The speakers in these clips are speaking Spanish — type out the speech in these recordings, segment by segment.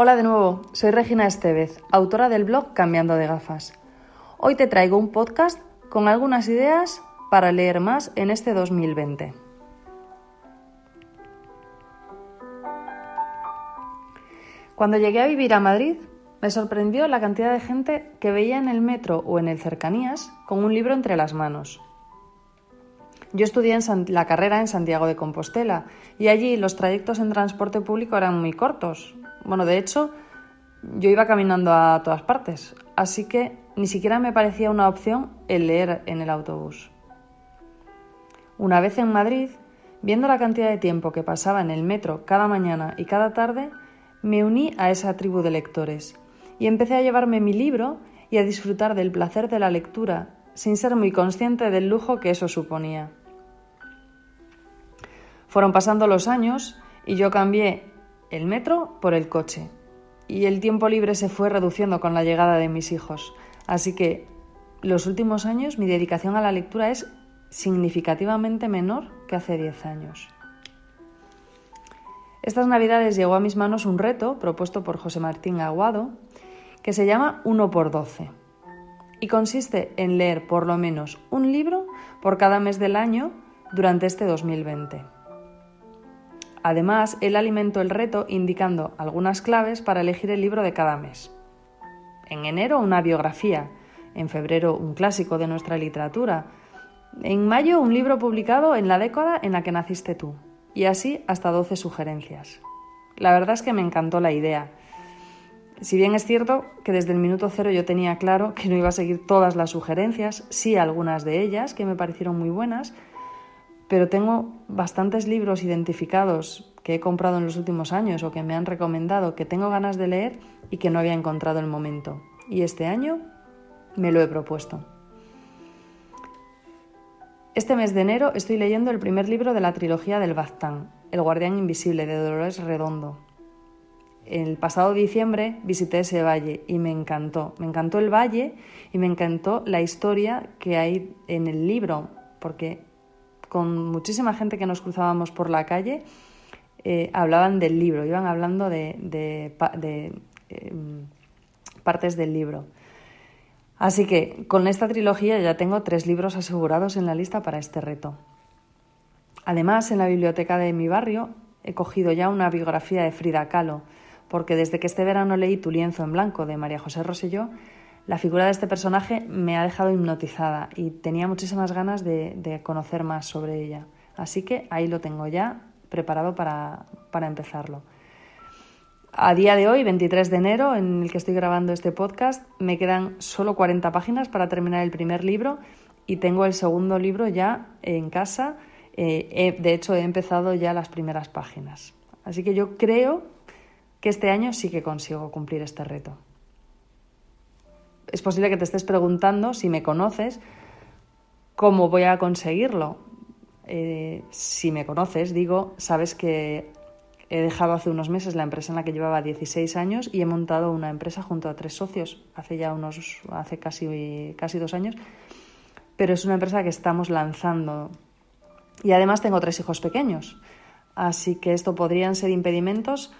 Hola de nuevo, soy Regina Estevez, autora del blog Cambiando de gafas. Hoy te traigo un podcast con algunas ideas para leer más en este 2020. Cuando llegué a vivir a Madrid, me sorprendió la cantidad de gente que veía en el metro o en el cercanías con un libro entre las manos. Yo estudié en la carrera en Santiago de Compostela y allí los trayectos en transporte público eran muy cortos. Bueno, de hecho, yo iba caminando a todas partes, así que ni siquiera me parecía una opción el leer en el autobús. Una vez en Madrid, viendo la cantidad de tiempo que pasaba en el metro cada mañana y cada tarde, me uní a esa tribu de lectores y empecé a llevarme mi libro y a disfrutar del placer de la lectura sin ser muy consciente del lujo que eso suponía. Fueron pasando los años y yo cambié el metro por el coche. Y el tiempo libre se fue reduciendo con la llegada de mis hijos. Así que los últimos años mi dedicación a la lectura es significativamente menor que hace 10 años. Estas navidades llegó a mis manos un reto propuesto por José Martín Aguado que se llama 1 por 12 y consiste en leer por lo menos un libro por cada mes del año durante este 2020. Además, él alimentó el reto indicando algunas claves para elegir el libro de cada mes. En enero una biografía, en febrero un clásico de nuestra literatura, en mayo un libro publicado en la década en la que naciste tú, y así hasta 12 sugerencias. La verdad es que me encantó la idea. Si bien es cierto que desde el minuto cero yo tenía claro que no iba a seguir todas las sugerencias, sí algunas de ellas que me parecieron muy buenas, pero tengo bastantes libros identificados que he comprado en los últimos años o que me han recomendado que tengo ganas de leer y que no había encontrado el momento. Y este año me lo he propuesto. Este mes de enero estoy leyendo el primer libro de la trilogía del Baztán, El guardián invisible de Dolores Redondo. El pasado diciembre visité ese valle y me encantó. Me encantó el valle y me encantó la historia que hay en el libro, porque con muchísima gente que nos cruzábamos por la calle, eh, hablaban del libro, iban hablando de, em, partes del libro. Así que con esta trilogía ya tengo tres libros asegurados en la lista para este reto. Además, en la biblioteca de mi barrio he cogido ya una biografía de Frida Kahlo, porque desde que este verano leí Tu lienzo en blanco de María José Rosselló, la figura de este personaje me ha dejado hipnotizada y tenía muchísimas ganas de, conocer más sobre ella. Así que ahí lo tengo ya preparado para, para empezarlo. A día de hoy, 23 de enero, en el que estoy grabando este podcast, me quedan solo 40 páginas para terminar el primer libro y tengo el segundo libro ya en casa. Eh, de hecho, he empezado ya las primeras páginas. Así que yo creo que este año sí que consigo cumplir este reto es posible que te estés preguntando, si me conoces, cómo voy a conseguirlo. Eh, si me conoces, digo, sabes que he dejado hace unos meses la empresa en la que llevaba 16 años y he montado una empresa junto a tres socios, hace ya unos, hace casi, casi dos años, pero es una empresa que estamos lanzando. Y además tengo tres hijos pequeños, así que esto podrían ser impedimentos,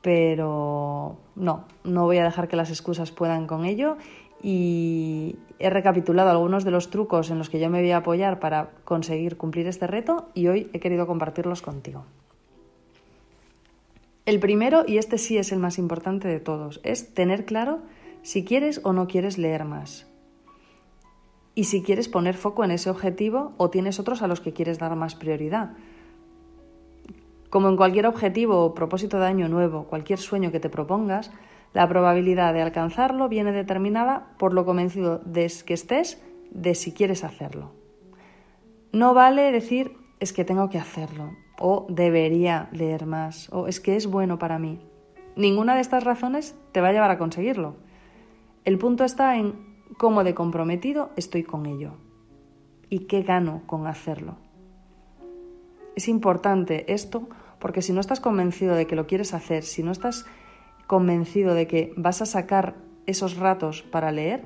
pero no, no voy a dejar que las excusas puedan con ello y he recapitulado algunos de los trucos en los que yo me voy a apoyar para conseguir cumplir este reto y hoy he querido compartirlos contigo. El primero, y este sí es el más importante de todos, es tener claro si quieres o no quieres leer más. Y si quieres poner foco en ese objetivo o tienes otros a los que quieres dar más prioridad. Como en cualquier objetivo o propósito de año nuevo, cualquier sueño que te propongas, la probabilidad de alcanzarlo viene determinada por lo convencido de que estés de si quieres hacerlo. No vale decir es que tengo que hacerlo, o debería leer más, o es que es bueno para mí. Ninguna de estas razones te va a llevar a conseguirlo. El punto está en cómo de comprometido estoy con ello y qué gano con hacerlo. Es importante esto porque si no estás convencido de que lo quieres hacer, si no estás convencido de que vas a sacar esos ratos para leer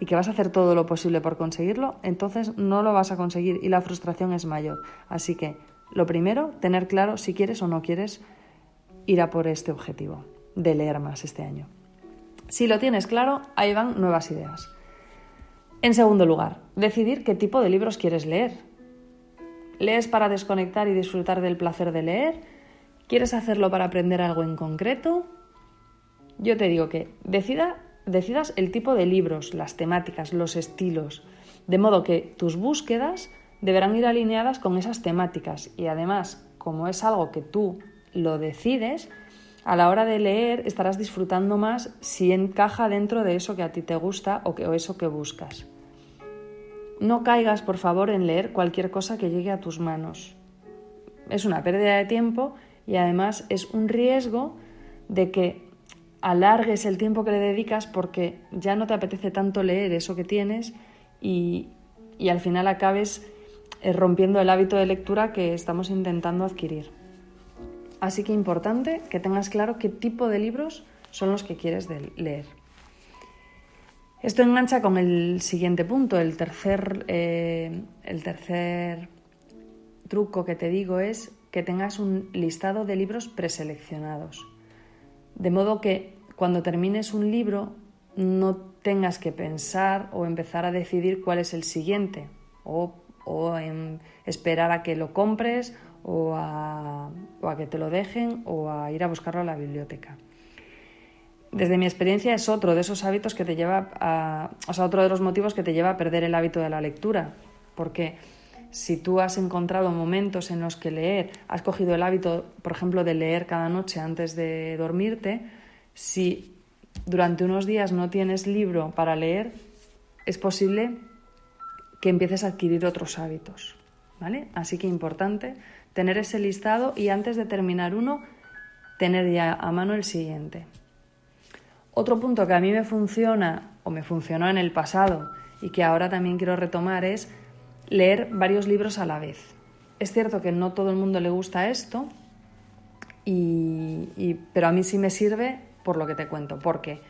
y que vas a hacer todo lo posible por conseguirlo, entonces no lo vas a conseguir y la frustración es mayor. Así que lo primero, tener claro si quieres o no quieres ir a por este objetivo. de leer más este año. Si lo tienes claro, ahí van nuevas ideas. En segundo lugar, decidir qué tipo de libros quieres leer. ¿Lees para desconectar y disfrutar del placer de leer? ¿Quieres hacerlo para aprender algo en concreto? Yo te digo que decida, decidas el tipo de libros, las temáticas, los estilos, de modo que tus búsquedas deberán ir alineadas con esas temáticas y además, como es algo que tú lo decides, a la hora de leer estarás disfrutando más si encaja dentro de eso que a ti te gusta o, que, eso que buscas. No caigas, por favor, en leer cualquier cosa que llegue a tus manos. Es una pérdida de tiempo y además es un riesgo de que alargues el tiempo que le dedicas porque ya no te apetece tanto leer eso que tienes y, y al final acabes eh, rompiendo el hábito de lectura que estamos intentando adquirir. Así que importante que tengas claro qué tipo de libros son los que quieres leer. Esto engancha con el siguiente punto. El tercer, eh, el tercer truco que te digo es que tengas un listado de libros preseleccionados. De modo que cuando termines un libro no tengas que pensar o empezar a decidir cuál es el siguiente o, o en esperar a que lo compres o a, que te lo dejen o a ir a buscarlo a la biblioteca. Desde mi experiencia es otro de esos hábitos que te lleva a, o sea, otro de los motivos que te lleva a perder el hábito de la lectura, porque si tú has encontrado momentos en los que leer, has cogido el hábito, por ejemplo, de leer cada noche antes de dormirte, si durante unos días no tienes libro para leer, es posible que empieces a adquirir otros hábitos, ¿vale? Así que importante tener ese listado y antes de terminar uno, tener ya a mano el siguiente. Otro punto que a mí me funciona o me funcionó en el pasado y que ahora también quiero retomar es leer varios libros a la vez. Es cierto que no todo el mundo le gusta esto, y, pero a mí sí me sirve por lo que te cuento. Porque,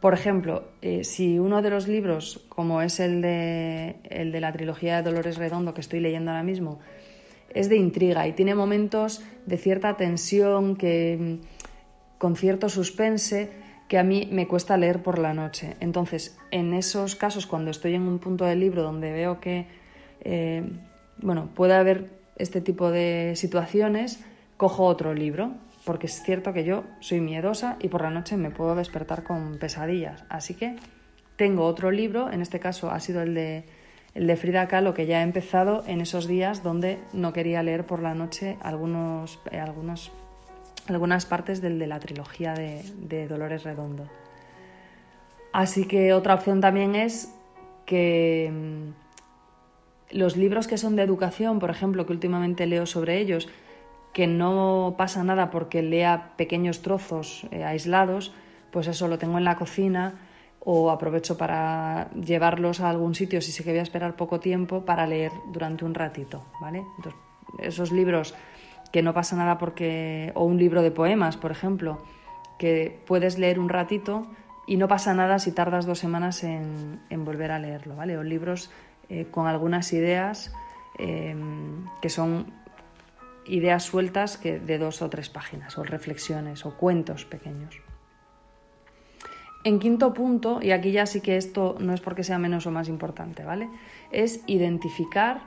por ejemplo, eh, si uno de los libros, como es el de, el de la trilogía de Dolores Redondo que estoy leyendo ahora mismo, es de intriga y tiene momentos de cierta tensión, que, mm, con cierto suspense, que a mí me cuesta leer por la noche. Entonces, en esos casos, cuando estoy en un punto del libro donde veo que eh, bueno, puede haber este tipo de situaciones, cojo otro libro, porque es cierto que yo soy miedosa y por la noche me puedo despertar con pesadillas. Así que tengo otro libro, en este caso ha sido el de el de Frida Kahlo, que ya he empezado en esos días donde no quería leer por la noche algunos, eh, algunos, algunas partes del de la trilogía de, Dolores Redondo. Así que otra opción también es que mm, los libros que son de educación, por ejemplo, que últimamente leo sobre ellos, que no pasa nada porque lea pequeños trozos eh, aislados, pues eso lo tengo en la cocina o aprovecho para llevarlos a algún sitio si sé que voy a esperar poco tiempo para leer durante un ratito, ¿vale? esos libros que no pasa nada porque o un libro de poemas, por ejemplo, que puedes leer un ratito y no pasa nada si tardas dos semanas en, volver a leerlo, ¿vale? O libros eh, con algunas ideas em, que son ideas sueltas que de dos o tres páginas, o reflexiones, o cuentos pequeños. En quinto punto, y aquí ya sí que esto no es porque sea menos o más importante, ¿vale? Es identificar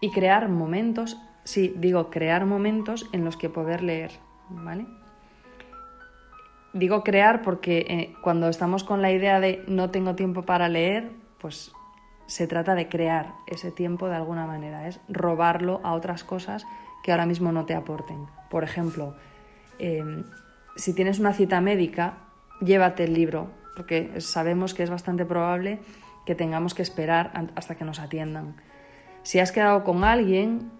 y crear momentos, sí, digo crear momentos en los que poder leer, ¿vale? Digo crear porque eh, cuando estamos con la idea de no tengo tiempo para leer, pues se trata de crear ese tiempo de alguna manera, es robarlo a otras cosas que ahora mismo no te aporten. Por ejemplo, eh, si tienes una cita médica, llévate el libro, porque sabemos que es bastante probable que tengamos que esperar hasta que nos atiendan. Si has quedado con alguien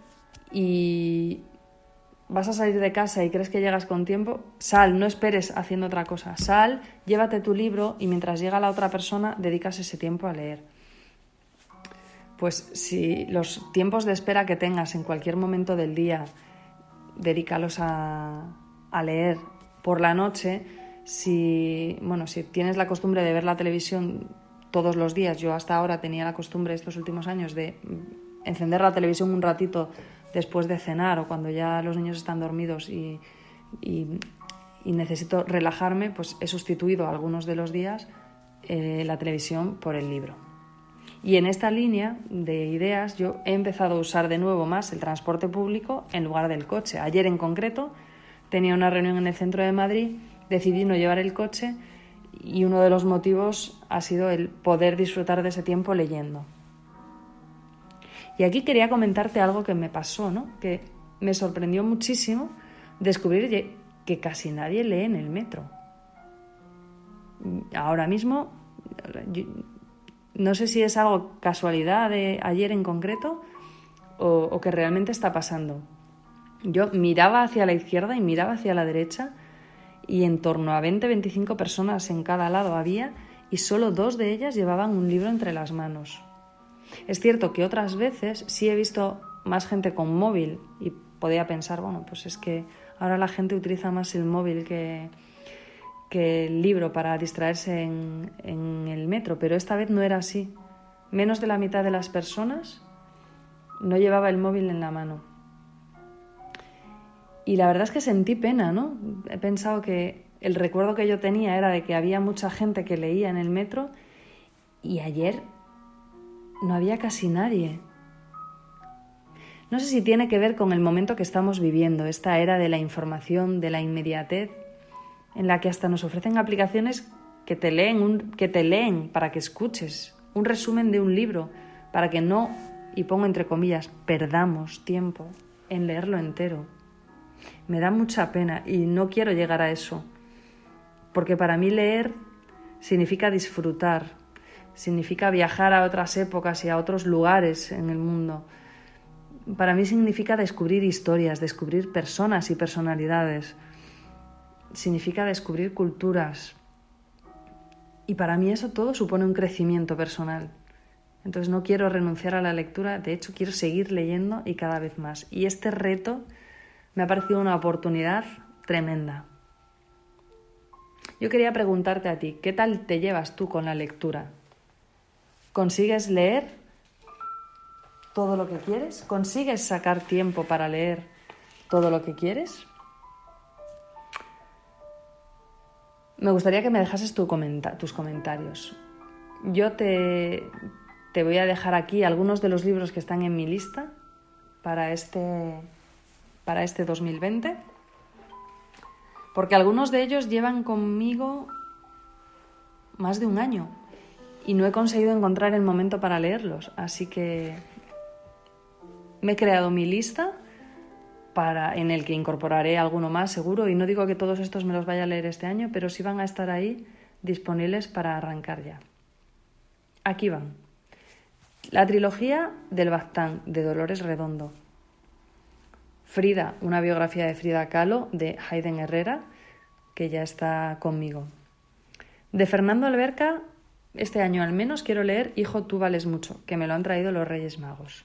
y vas a salir de casa y crees que llegas con tiempo, sal, no esperes haciendo otra cosa. Sal, llévate tu libro y mientras llega la otra persona, dedicas ese tiempo a leer. Pues si los tiempos de espera que tengas en cualquier momento del día, dedícalos a, leer por la noche, si, bueno, si tienes la costumbre de ver la televisión todos los días, yo hasta ahora tenía la costumbre estos últimos años de encender la televisión un ratito después de cenar o cuando ya los niños están dormidos y, y necesito relajarme, pues he sustituido algunos de los días eh, la televisión por el libro. Y en esta línea de ideas yo he empezado a usar de nuevo más el transporte público en lugar del coche. Ayer en concreto tenía una reunión en el centro de Madrid, decidí no llevar el coche y uno de los motivos ha sido el poder disfrutar de ese tiempo leyendo. Y aquí quería comentarte algo que me pasó, ¿no? Que me sorprendió muchísimo descubrir que casi nadie lee en el metro. Ahora mismo, no sé si es algo casualidad de ayer en concreto o, que realmente está pasando. Yo miraba hacia la izquierda y miraba hacia la derecha y en torno a 20-25 personas en cada lado había y solo dos de ellas llevaban un libro entre las manos. Es cierto que otras veces sí he visto más gente con móvil y podía pensar, bueno, pues es que ahora la gente utiliza más el móvil que, que el libro para distraerse en, el metro, pero esta vez no era así. Menos de la mitad de las personas no llevaba el móvil en la mano. Y la verdad es que sentí pena, ¿no? He pensado que el recuerdo que yo tenía era de que había mucha gente que leía en el metro y ayer no había casi nadie. No sé si tiene que ver con el momento que estamos viviendo, esta era de la información, de la inmediatez, en la que hasta nos ofrecen aplicaciones que te leen, que te leen para que escuches, un resumen de un libro, para que no, y pongo entre comillas, perdamos tiempo en leerlo entero. Me da mucha pena y no quiero llegar a eso, porque para mí leer significa disfrutar, significa viajar a otras épocas y a otros lugares en el mundo. Para mí significa descubrir historias, descubrir personas y personalidades. Significa descubrir culturas. Y para mí eso todo supone un crecimiento personal. Entonces no quiero renunciar a la lectura, de hecho quiero seguir leyendo y cada vez más. Y este reto me ha parecido una oportunidad tremenda. Yo quería preguntarte a ti, ¿qué tal te llevas tú con la lectura? ¿Consigues leer todo lo que quieres? ¿Consigues sacar tiempo para leer todo lo que quieres? Me gustaría que me dejases tus comentarios. Yo te, te voy a dejar aquí algunos de los libros que están en mi lista para este, para este 2020, porque algunos de ellos llevan conmigo más de un año y no he conseguido encontrar el momento para leerlos, así que me he creado mi lista en el que incorporaré alguno más seguro y no digo que todos estos me los vaya a leer este año, pero sí van a estar ahí disponibles para arrancar ya. Aquí van. La trilogía del Baztán de Dolores Redondo. Frida, una biografía de Frida Kahlo de Hayden Herrera, que ya está conmigo. De Fernando Alberca, este año al menos quiero leer Hijo, tú vales mucho, que me lo han traído los Reyes Magos.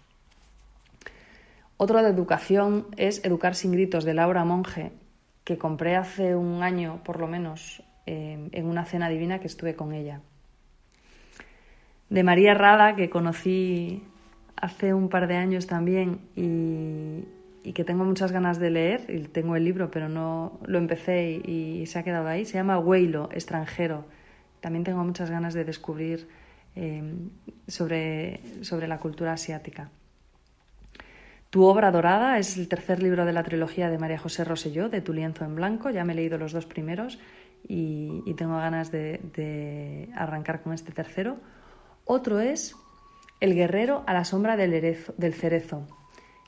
Otro de educación es Educar sin gritos de Laura Monge, que compré hace un año por lo menos eh, en una cena divina que estuve con ella. De María Rada, que conocí hace un par de años también y, que tengo muchas ganas de leer, y tengo el libro pero no lo empecé y, se ha quedado ahí, se llama Weilo, extranjero también tengo muchas ganas de descubrir eh, sobre, sobre la cultura asiática. Tu obra dorada es el tercer libro de la trilogía de María José Roselló, de Tu lienzo en blanco. Ya me he leído los dos primeros y, tengo ganas de, arrancar con este tercero. Otro es El guerrero a la sombra del, cerezo,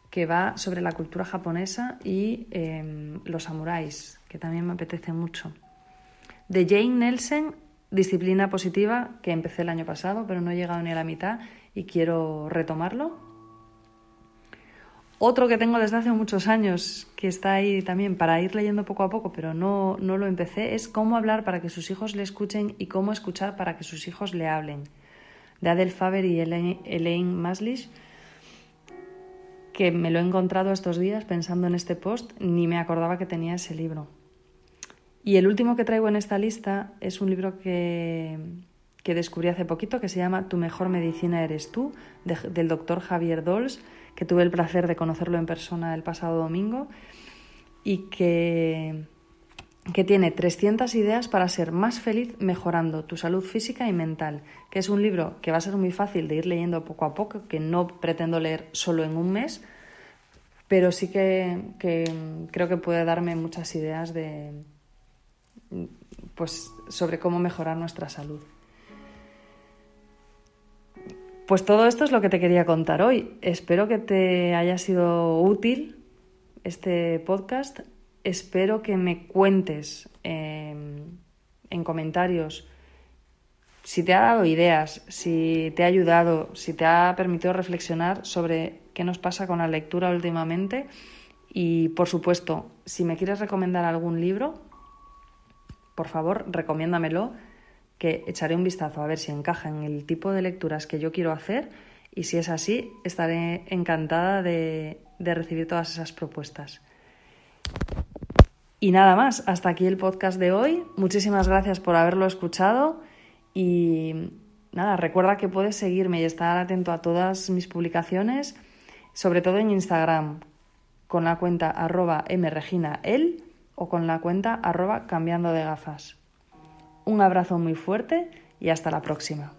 que va sobre la cultura japonesa y em, los samuráis, que también me apetece mucho. De Jane Nelson, Disciplina positiva, que empecé el año pasado, pero no he llegado ni a la mitad y quiero retomarlo. Otro que tengo desde hace muchos años, que está ahí también para ir leyendo poco a poco, pero no, no lo empecé, es Cómo hablar para que sus hijos le escuchen y cómo escuchar para que sus hijos le hablen, de Adel Faber y Elaine Maslish, que me lo he encontrado estos días pensando en este post, ni me acordaba que tenía ese libro. Y el último que traigo en esta lista es un libro que, que descubrí hace poquito que se llama Tu mejor medicina eres tú, del doctor Javier Dols, que tuve el placer de conocerlo en persona el pasado domingo y que que tiene 300 ideas para ser más feliz mejorando tu salud física y mental, que es un libro que va a ser muy fácil de ir leyendo poco a poco, que no pretendo leer solo en un mes, pero sí que, creo que puede darme muchas ideas de, pues, sobre cómo mejorar nuestra salud. Pues todo esto es lo que te quería contar hoy. Espero que te haya sido útil este podcast espero que me cuentes em, en comentarios si te ha dado ideas, si te ha ayudado, si te ha permitido reflexionar sobre qué nos pasa con la lectura últimamente. Y por supuesto, si me quieres recomendar algún libro, por favor, recomiéndamelo, que echaré un vistazo a ver si encaja en el tipo de lecturas que yo quiero hacer. Y si es así, estaré encantada de recibir todas esas propuestas. Y nada más, hasta aquí el podcast de hoy. Muchísimas gracias por haberlo escuchado y nada, recuerda que puedes seguirme y estar atento a todas mis publicaciones, sobre todo en Instagram, con la cuenta arroba mreginael o con la cuenta arroba cambiando de gafas. Un abrazo muy fuerte y hasta la próxima.